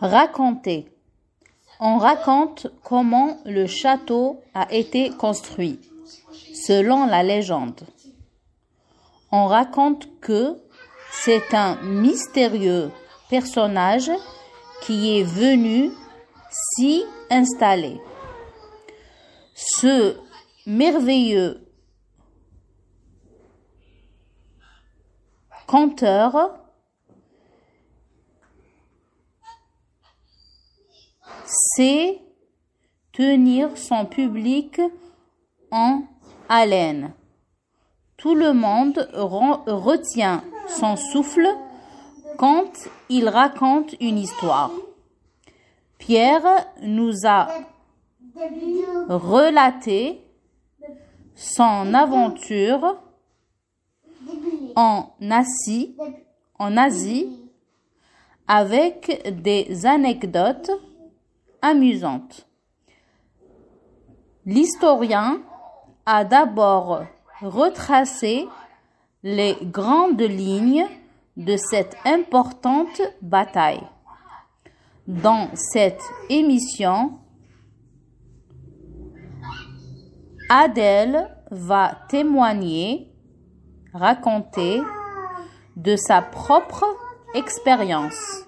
Raconter. On raconte comment le château a été construit, selon la légende. On raconte que c'est un mystérieux personnage qui est venu s'y installer. Ce merveilleux conteur sait tenir son public en haleine. Tout le monde retient son souffle quand il raconte une histoire. Pierre nous a relaté son aventure en Asie, en Asie avec des anecdotes amusantes. L'historien a d'abord retracé les grandes lignes de cette importante bataille. Dans cette émission, Adèle va témoigner, raconter de sa propre expérience.